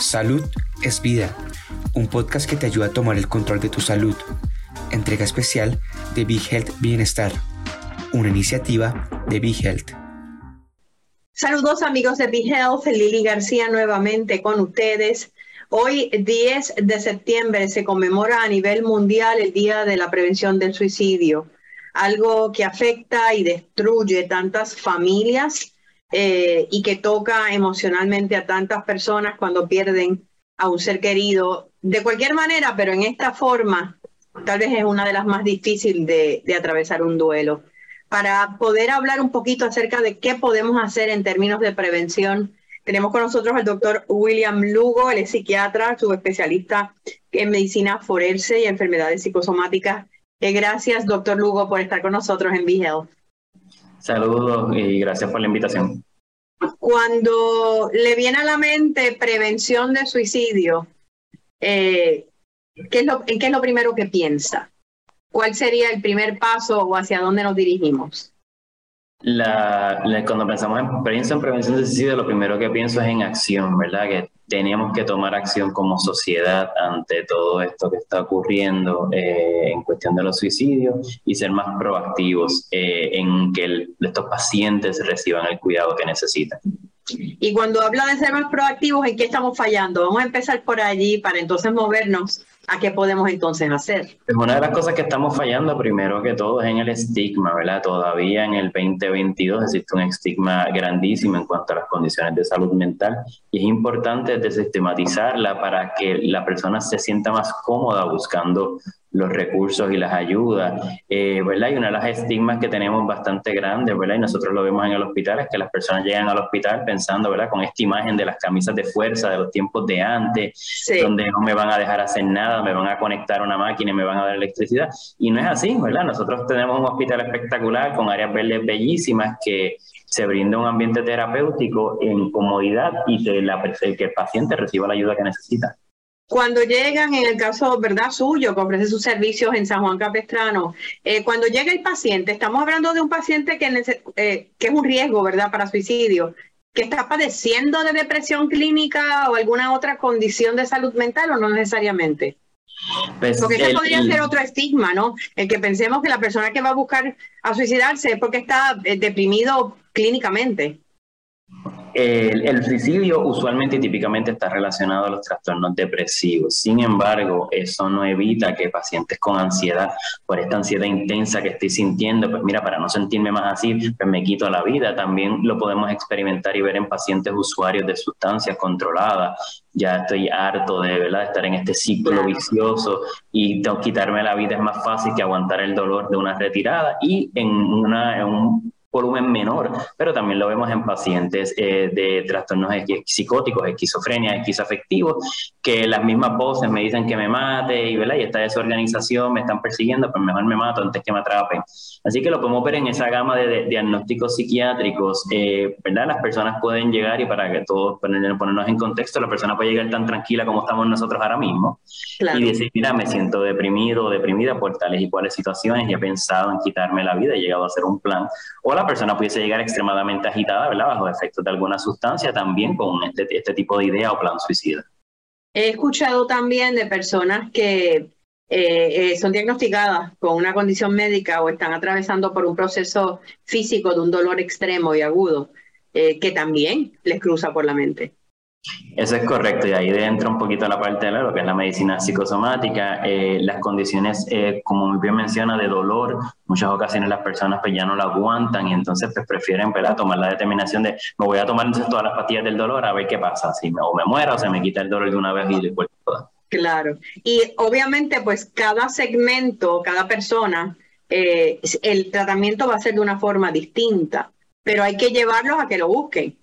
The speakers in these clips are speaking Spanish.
Salud es vida, un podcast que te ayuda a tomar el control de tu salud. Entrega especial de Big Health Bienestar, una iniciativa de Big Health. Saludos amigos de Big Health, Lili García nuevamente con ustedes. Hoy 10 de septiembre se conmemora a nivel mundial el Día de la Prevención del Suicidio, algo que afecta y destruye tantas familias eh, y que toca emocionalmente a tantas personas cuando pierden a un ser querido, de cualquier manera, pero en esta forma, tal vez es una de las más difíciles de, de atravesar un duelo. Para poder hablar un poquito acerca de qué podemos hacer en términos de prevención, tenemos con nosotros al doctor William Lugo, él es psiquiatra, subespecialista en medicina forense y enfermedades psicosomáticas. Eh, gracias, doctor Lugo, por estar con nosotros en BeHealth. Saludos y gracias por la invitación. Cuando le viene a la mente prevención de suicidio, eh, ¿qué es lo, ¿en qué es lo primero que piensa? ¿Cuál sería el primer paso o hacia dónde nos dirigimos? La, cuando pensamos en, en prevención de suicidio, lo primero que pienso es en acción, ¿verdad? Que teníamos que tomar acción como sociedad ante todo esto que está ocurriendo eh, en cuestión de los suicidios y ser más proactivos eh, en que estos pacientes reciban el cuidado que necesitan. Y cuando habla de ser más proactivos, ¿en qué estamos fallando? Vamos a empezar por allí para entonces movernos a qué podemos entonces hacer. Una de las cosas que estamos fallando primero que todo es en el estigma, ¿verdad? Todavía en el 2022 existe un estigma grandísimo en cuanto a las condiciones de salud mental y es importante desestigmatizarla para que la persona se sienta más cómoda buscando los recursos y las ayudas, eh, ¿verdad? Y una de las estigmas que tenemos bastante grandes, ¿verdad? Y nosotros lo vemos en el hospital, es que las personas llegan al hospital pensando, ¿verdad? Con esta imagen de las camisas de fuerza de los tiempos de antes, donde no me van a dejar hacer nada, me van a conectar a una máquina y me van a dar electricidad. Y no es así, ¿verdad? Nosotros tenemos un hospital espectacular con áreas verdes bellísimas que se brinda un ambiente terapéutico en comodidad y que, la, que el paciente reciba la ayuda que necesita. Cuando llegan, en el caso verdad suyo, que ofrece sus servicios en San Juan Capestrano, eh, cuando llega el paciente, estamos hablando de un paciente que, eh, que es un riesgo, ¿verdad?, para suicidio, que está padeciendo de depresión clínica o alguna otra condición de salud mental o no necesariamente. Pues porque ese podría ser otro estigma, ¿no? El que pensemos que la persona que va a buscar a suicidarse es porque está eh, deprimido clínicamente. El, suicidio usualmente y típicamente está relacionado a los trastornos depresivos. Sin embargo, eso no evita que pacientes con ansiedad, por esta ansiedad intensa que estoy sintiendo, pues mira, para no sentirme más así, pues me quito la vida. También lo podemos experimentar y ver en pacientes usuarios de sustancias controladas. Ya estoy harto de, ¿verdad? estar en este ciclo vicioso y quitarme la vida es más fácil que aguantar el dolor de una retirada. Y en, una, en un volumen menor, pero también lo vemos en pacientes eh, de trastornos psicóticos, esquizofrenia, esquizoafectivos, que las mismas voces me dicen que me mate y, ¿verdad? y esta desorganización me están persiguiendo, pues mejor me mato antes que me atrapen. Así que lo podemos ver en esa gama de, diagnósticos psiquiátricos, eh, ¿verdad? Las personas pueden llegar y para que todos ponernos en contexto, la persona puede llegar tan tranquila como estamos nosotros ahora mismo y decir, mira, me siento deprimido o deprimida por tales y cuales situaciones y he pensado en quitarme la vida, he llegado a hacer un plan. O la persona pudiese llegar extremadamente agitada, ¿verdad? Bajo efectos de alguna sustancia también con este, este tipo de idea o plan suicida. He escuchado también de personas que eh, eh, son diagnosticadas con una condición médica o están atravesando por un proceso físico de un dolor extremo y agudo, eh, que también les cruza por la mente. Eso es correcto, y ahí entra un poquito la parte de lo que es la medicina psicosomática. las condiciones, como muy bien menciona, de dolor, muchas ocasiones las personas pues ya no la aguantan y entonces pues prefieren tomar la determinación de me voy a tomar entonces todas las pastillas del dolor a ver qué pasa, si me, o me muero o se me quita el dolor de una vez y después todas. Claro. Y obviamente, pues cada segmento, cada persona, eh, el tratamiento va a ser de una forma distinta, pero hay que llevarlos a que lo busquen.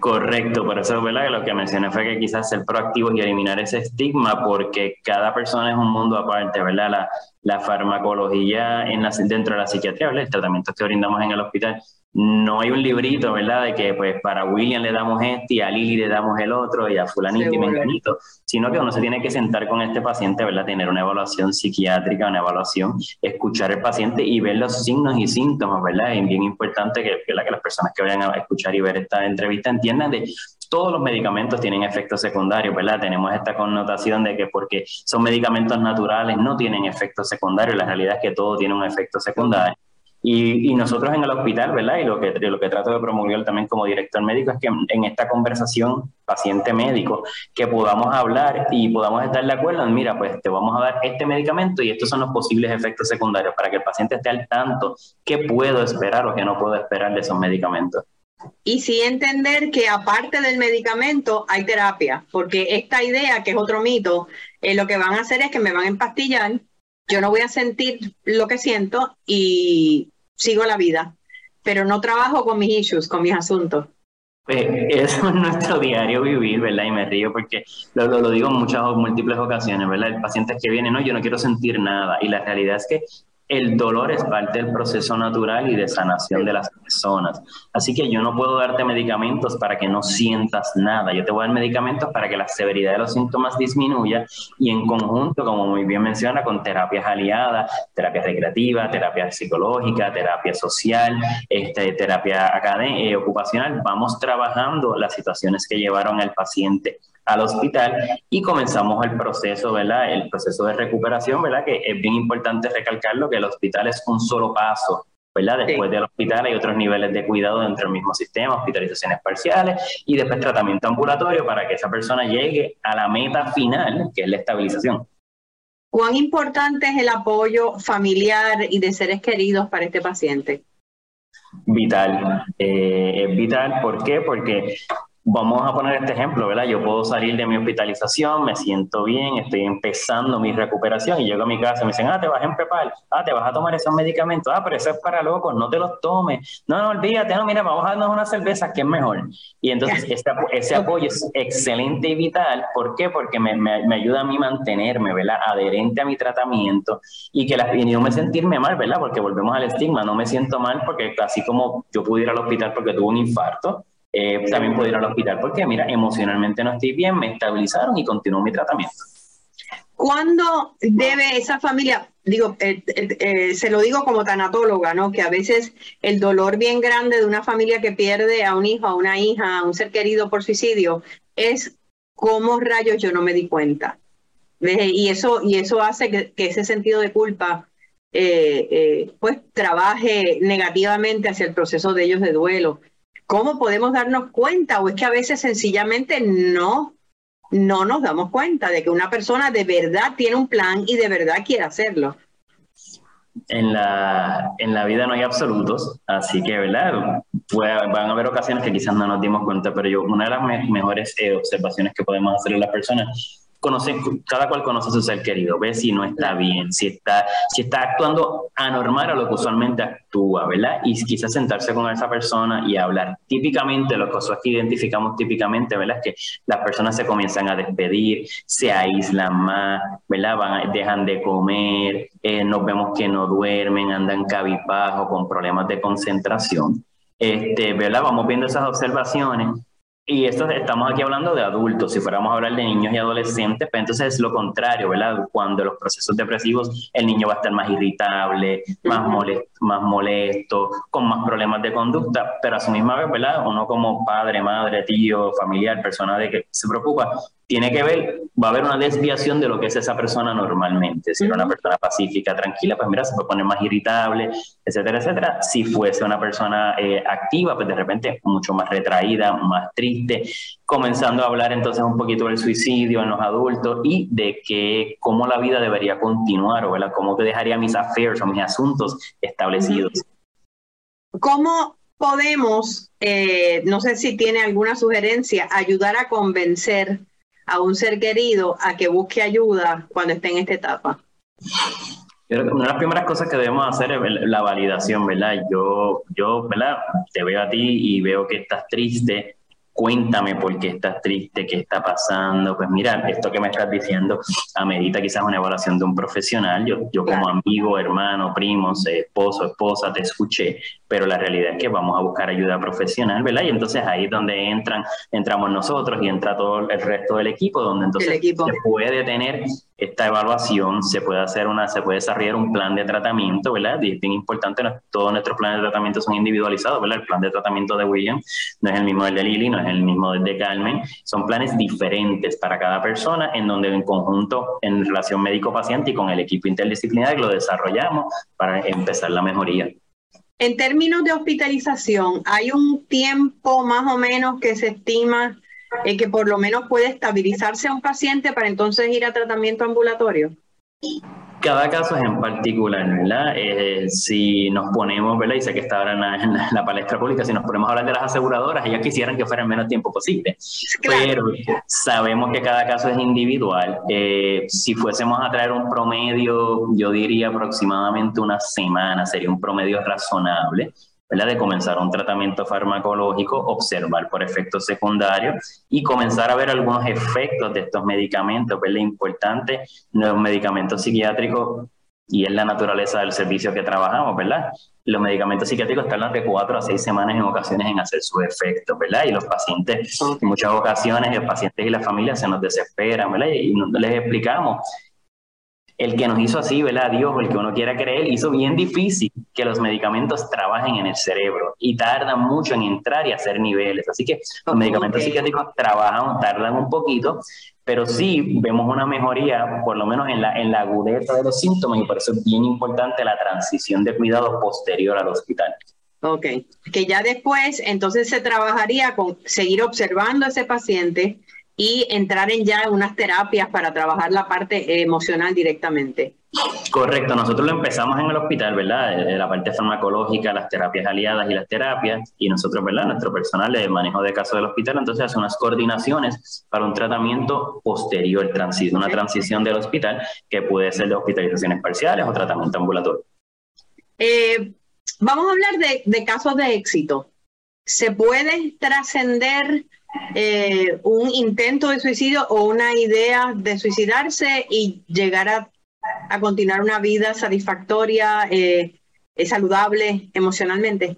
Correcto, por eso ¿verdad? lo que mencioné fue que quizás ser proactivos y eliminar ese estigma, porque cada persona es un mundo aparte, ¿verdad? La, farmacología en la, dentro de la psiquiatría, ¿verdad? el tratamiento que brindamos en el hospital no hay un librito, ¿verdad? De que pues para William le damos este y a Lili le damos el otro y a fulanito y menganito, sino que uno se tiene que sentar con este paciente, ¿verdad? Tener una evaluación psiquiátrica, una evaluación, escuchar al paciente y ver los signos y síntomas, ¿verdad? Es bien importante que, que las personas que vayan a escuchar y ver esta entrevista entiendan de todos los medicamentos tienen efectos secundarios, ¿verdad? Tenemos esta connotación de que porque son medicamentos naturales no tienen efectos secundarios, la realidad es que todo tiene un efecto secundario. Y, nosotros en el hospital, ¿verdad? Y lo que, lo que trato de promover también como director médico es que en, esta conversación paciente-médico, que podamos hablar y podamos estar de acuerdo en, mira, pues te vamos a dar este medicamento y estos son los posibles efectos secundarios para que el paciente esté al tanto qué puedo esperar o qué no puedo esperar de esos medicamentos. Y sí entender que aparte del medicamento hay terapia, porque esta idea, que es otro mito, eh, lo que van a hacer es que me van a empastillar, yo no voy a sentir lo que siento y sigo la vida, pero no trabajo con mis issues, con mis asuntos. Pues eso es nuestro diario vivir, ¿verdad? Y me río porque lo, lo, digo en muchas múltiples ocasiones, ¿verdad? El paciente que viene, no, yo no quiero sentir nada. Y la realidad es que el dolor es parte del proceso natural y de sanación de las personas. Así que yo no puedo darte medicamentos para que no sientas nada. Yo te voy a dar medicamentos para que la severidad de los síntomas disminuya y en conjunto, como muy bien menciona, con terapias aliadas, terapia recreativa, terapia psicológica, terapia social, este, terapia eh, ocupacional, vamos trabajando las situaciones que llevaron al paciente al hospital y comenzamos el proceso, ¿verdad? El proceso de recuperación, ¿verdad? Que es bien importante recalcarlo que el hospital es un solo paso, ¿verdad? Después del hospital hay otros niveles de cuidado dentro del mismo sistema, hospitalizaciones parciales y después tratamiento ambulatorio para que esa persona llegue a la meta final, que es la estabilización. ¿Cuán importante es el apoyo familiar y de seres queridos para este paciente? Vital, eh, es vital, ¿por qué? Porque Vamos a poner este ejemplo, ¿verdad? Yo puedo salir de mi hospitalización, me siento bien, estoy empezando mi recuperación y llego a mi casa y me dicen, ah, te vas a empepar, ah, te vas a tomar esos medicamentos, ah, pero eso es para locos, no te los tomes, no, no, olvídate, no, mira, vamos a darnos una cerveza, que es mejor. Y entonces ese, ese, apoyo es excelente y vital, ¿por qué? Porque me, me, ayuda a mí mantenerme, ¿verdad? Adherente a mi tratamiento y que la, y no me sentirme mal, ¿verdad? Porque volvemos al estigma, no me siento mal porque así como yo pude ir al hospital porque tuve un infarto, eh, también puedo ir al hospital porque, mira, emocionalmente no estoy bien, me estabilizaron y continúo mi tratamiento. ¿Cuándo debe esa familia, digo, eh, eh, se lo digo como tanatóloga, ¿no? Que a veces el dolor bien grande de una familia que pierde a un hijo, a una hija, a un ser querido por suicidio, es como rayos yo no me di cuenta. Y eso, y eso hace que, ese sentido de culpa pues trabaje negativamente hacia el proceso de ellos de duelo. ¿Cómo podemos darnos cuenta? O es que a veces sencillamente no, no nos damos cuenta de que una persona de verdad tiene un plan y de verdad quiere hacerlo. En la, en la vida no hay absolutos, así que, ¿verdad? van a haber ocasiones que quizás no nos dimos cuenta, pero yo, una de las mejores eh, observaciones que podemos hacer en las personas conoce, cada cual conoce a su ser querido, ve si no está bien, si está, si está actuando anormal a lo que usualmente actúa, ¿verdad? Y quizás sentarse con esa persona y hablar. Típicamente, lo que que identificamos típicamente, ¿verdad? Es que las personas se comienzan a despedir, se aíslan más, ¿verdad? Van, dejan de comer, eh, nos vemos que no duermen, andan cabizbajo, con problemas de concentración. Este, ¿verdad? Vamos viendo esas observaciones y esto estamos aquí hablando de adultos, si fuéramos a hablar de niños y adolescentes, pues entonces es lo contrario, ¿verdad? Cuando los procesos depresivos, el niño va a estar más irritable, más molesto, más molesto, con más problemas de conducta, pero a su misma vez, ¿verdad? Uno como padre, madre, tío, familiar, persona de que se preocupa, tiene que ver, va a haber una desviación de lo que es esa persona normalmente. Si era una persona pacífica, tranquila, pues mira, se puede poner más irritable, etcétera, etcétera. Si fuese una persona eh, activa, pues de repente mucho más retraída, más triste, comenzando a hablar entonces un poquito del suicidio en los adultos y de que cómo la vida debería continuar, o cómo te dejaría mis affairs o mis asuntos establecidos. ¿Cómo podemos, eh, no sé si tiene alguna sugerencia, ayudar a convencer a un ser querido a que busque ayuda cuando esté en esta etapa? una de las primeras cosas que debemos hacer es la validación, ¿verdad? Yo, yo, ¿verdad? Te veo a ti y veo que estás triste, cuéntame por qué estás triste, qué está pasando. Pues mira, esto que me estás diciendo amerita quizás una evaluación de un profesional. Yo, yo como amigo, hermano, primo, esposo, esposa, te escuché, pero la realidad es que vamos a buscar ayuda profesional, ¿verdad? Y entonces ahí es donde entran, entramos nosotros y entra todo el resto del equipo, donde entonces se puede tener esta evaluación, se puede hacer una, se puede desarrollar un plan de tratamiento, ¿verdad? Y es bien importante, todos nuestros planes de tratamiento son individualizados, ¿verdad? El plan de tratamiento de William no es el mismo del de Lily, no es el mismo de Carmen. Son planes diferentes para cada persona, en donde en conjunto, en relación médico-paciente y con el equipo interdisciplinario, lo desarrollamos para empezar la mejoría. En términos de hospitalización, ¿hay un tiempo más o menos que se estima eh, que por lo menos puede estabilizarse a un paciente para entonces ir a tratamiento ambulatorio? Cada caso es en particular, ¿verdad? Eh, si nos ponemos, ¿verdad? Y sé que está ahora en la, palestra pública, si nos ponemos a hablar de las aseguradoras, ellas quisieran que fuera en menos tiempo posible. Pero sabemos que cada caso es individual. Eh, si fuésemos a traer un promedio, yo diría aproximadamente una semana, sería un promedio razonable de comenzar un tratamiento farmacológico, observar por efectos secundarios y comenzar a ver algunos efectos de estos medicamentos. ¿verdad? Importante, los medicamentos psiquiátricos y es la naturaleza del servicio que trabajamos, ¿verdad? Los medicamentos psiquiátricos tardan de cuatro a seis semanas en ocasiones en hacer su efecto, ¿verdad? Y los pacientes, en muchas ocasiones, los pacientes y las familias se nos desesperan, ¿verdad? Y les explicamos el que nos hizo así, ¿verdad? Dios, el que uno quiera creer, hizo bien difícil que los medicamentos trabajen en el cerebro y tardan mucho en entrar y hacer niveles. Así que los medicamentos psiquiátricos trabajan, tardan un poquito, pero sí vemos una mejoría, por lo menos en la, en la agudeza de los síntomas, y por eso es bien importante la transición de cuidado posterior al hospital. Ok, que ya después entonces se trabajaría con seguir observando a ese paciente y entrar en ya unas terapias para trabajar la parte emocional directamente. Correcto, nosotros lo empezamos en el hospital, ¿verdad? La parte farmacológica, las terapias aliadas y las terapias, y nosotros, ¿verdad? Nuestro personal de manejo de casos del hospital, entonces hace unas coordinaciones para un tratamiento posterior, una transición del hospital que puede ser de hospitalizaciones parciales o tratamiento ambulatorio. Eh, vamos a hablar de, de casos de éxito. ¿Se puede trascender eh, un intento de suicidio o una idea de suicidarse y llegar a, continuar una vida satisfactoria, eh, saludable emocionalmente?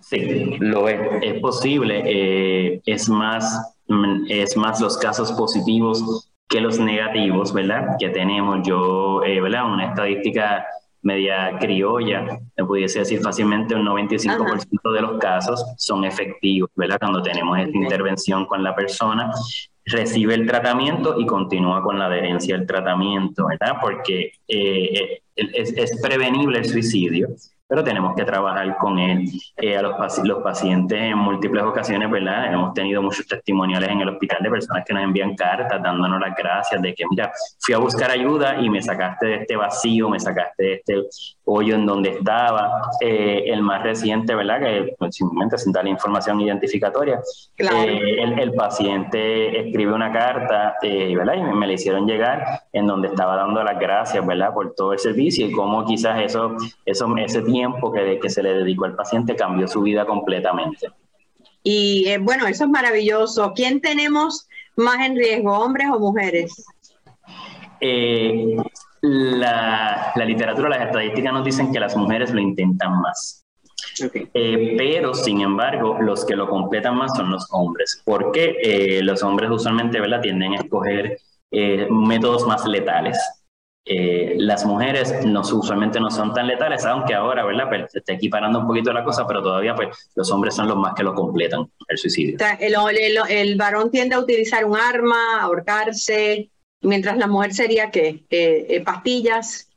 Sí, lo es, es posible. Eh, es, más, es más los casos positivos que los negativos, ¿verdad? Que tenemos. Yo, ¿verdad? Una estadística media criolla, me pudiese decir fácilmente un 95% de los casos son efectivos, ¿verdad? Cuando tenemos esta intervención con la persona, recibe el tratamiento y continúa con la adherencia al tratamiento, ¿verdad? Porque eh, eh, es, es prevenible el suicidio, pero tenemos que trabajar con él. Eh, a los, los pacientes en múltiples ocasiones, ¿verdad? Hemos tenido muchos testimoniales en el hospital de personas que nos envían cartas dándonos las gracias de que, mira, fui a buscar ayuda y me sacaste de este vacío, me sacaste de este hoyo en donde estaba. Eh, el más reciente, ¿verdad? Que simplemente sin dar la información identificatoria, eh, el, paciente escribe una carta, ¿verdad? Y me, me, la hicieron llegar en donde estaba dando las gracias, ¿verdad? Por todo el servicio y cómo quizás eso, eso ese tiempo tiempo que, que se le dedicó al paciente cambió su vida completamente. Y eh, bueno, eso es maravilloso. ¿Quién tenemos más en riesgo, hombres o mujeres? Eh, la, la, literatura, las estadísticas nos dicen que las mujeres lo intentan más. Eh, pero, sin embargo, los que lo completan más son los hombres, porque los hombres usualmente ¿verdad? tienden a escoger métodos más letales. Eh, las mujeres no, usualmente no son tan letales, aunque ahora, ¿verdad? Pues, se está equiparando un poquito la cosa, pero todavía pues, los hombres son los más que lo completan, el suicidio. el, varón tiende a utilizar un arma, ahorcarse, mientras la mujer sería que eh, eh, pastillas.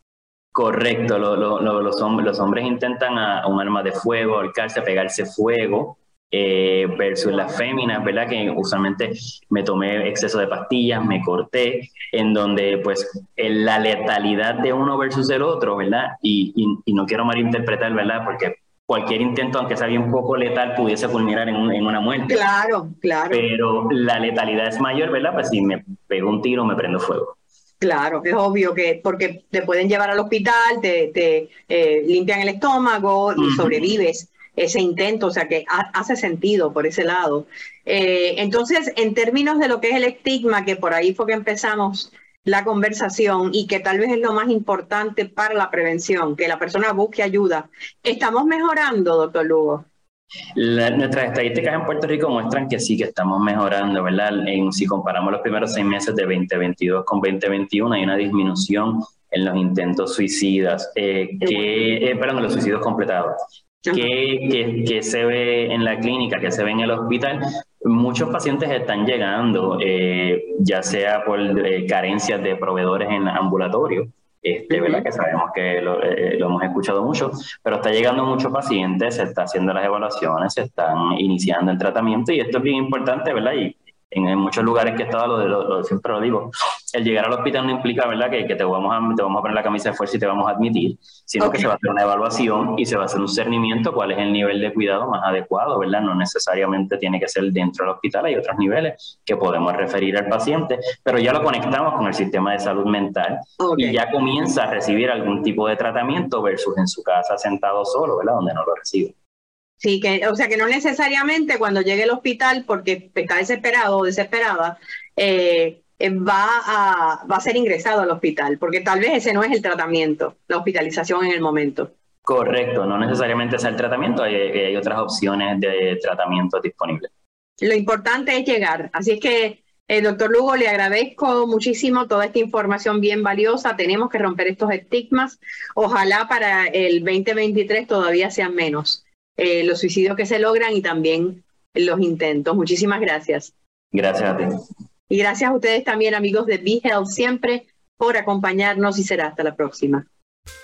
Correcto, los, hombres, los hombres intentan a un arma de fuego, ahorcarse, pegarse fuego, eh, versus las féminas, ¿verdad? Que usualmente me tomé exceso de pastillas, me corté, en donde pues la letalidad de uno versus el otro, ¿verdad? Y, no quiero malinterpretar, ¿verdad? Porque cualquier intento, aunque sea un poco letal, pudiese culminar en, una muerte. Claro, claro. Pero la letalidad es mayor, ¿verdad? Pues si me pego un tiro, me prendo fuego. Claro, es obvio que porque te pueden llevar al hospital, te, eh, limpian el estómago y sobrevives ese intento, o sea que hace sentido por ese lado. Eh, entonces, en términos de lo que es el estigma, que por ahí fue que empezamos la conversación y que tal vez es lo más importante para la prevención, que la persona busque ayuda, ¿estamos mejorando, doctor Lugo? nuestras estadísticas en Puerto Rico muestran que sí, que estamos mejorando, ¿verdad? En, si comparamos los primeros seis meses de 2022 con 2021, hay una disminución en los intentos suicidas, eh, que, eh, perdón, en los suicidios completados. ¿Qué, se ve en la clínica, qué se ve en el hospital, Muchos pacientes están llegando, eh, ya sea por eh, carencias de proveedores en ambulatorio, este, ¿verdad? que sabemos que lo, eh, lo, hemos escuchado mucho, pero está llegando muchos pacientes, se está haciendo las evaluaciones, se están iniciando el tratamiento y esto es bien importante, ¿verdad? Y en, muchos lugares que he estado, lo, lo, siempre lo digo, el llegar al hospital no implica, ¿verdad?, que, que, te, vamos a, te vamos a poner la camisa de fuerza y te vamos a admitir, sino que se va a hacer una evaluación y se va a hacer un cernimiento cuál es el nivel de cuidado más adecuado, ¿verdad? No necesariamente tiene que ser dentro del hospital, hay otros niveles que podemos referir al paciente, pero ya lo conectamos con el sistema de salud mental y ya comienza a recibir algún tipo de tratamiento versus en su casa sentado solo, ¿verdad?, donde no lo recibe. Sí, que, o sea que no necesariamente cuando llegue al hospital, porque está desesperado o desesperada, eh, eh, va, a, va a ser ingresado al hospital, porque tal vez ese no es el tratamiento, la hospitalización en el momento. Correcto, no necesariamente es el tratamiento, hay, hay otras opciones de tratamiento disponibles. Lo importante es llegar, así es que eh, doctor Lugo, le agradezco muchísimo toda esta información bien valiosa. Tenemos que romper estos estigmas. Ojalá para el 2023 todavía sean menos. Eh, los suicidios que se logran y también los intentos. Muchísimas gracias. Gracias a ti. Y gracias a ustedes también, amigos de Be Health, siempre por acompañarnos y será hasta la próxima.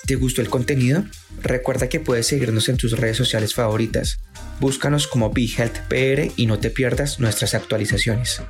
¿Te gustó el contenido? Recuerda que puedes seguirnos en tus redes sociales favoritas. Búscanos como Be Health PR y no te pierdas nuestras actualizaciones.